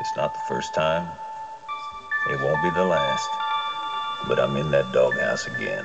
It's not the first time. It won't be the last. But I'm in that doghouse again.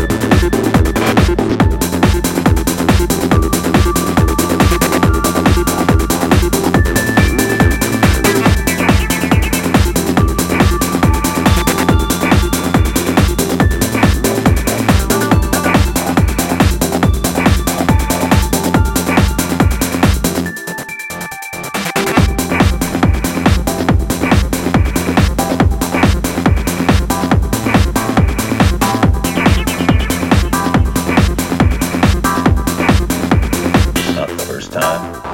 time.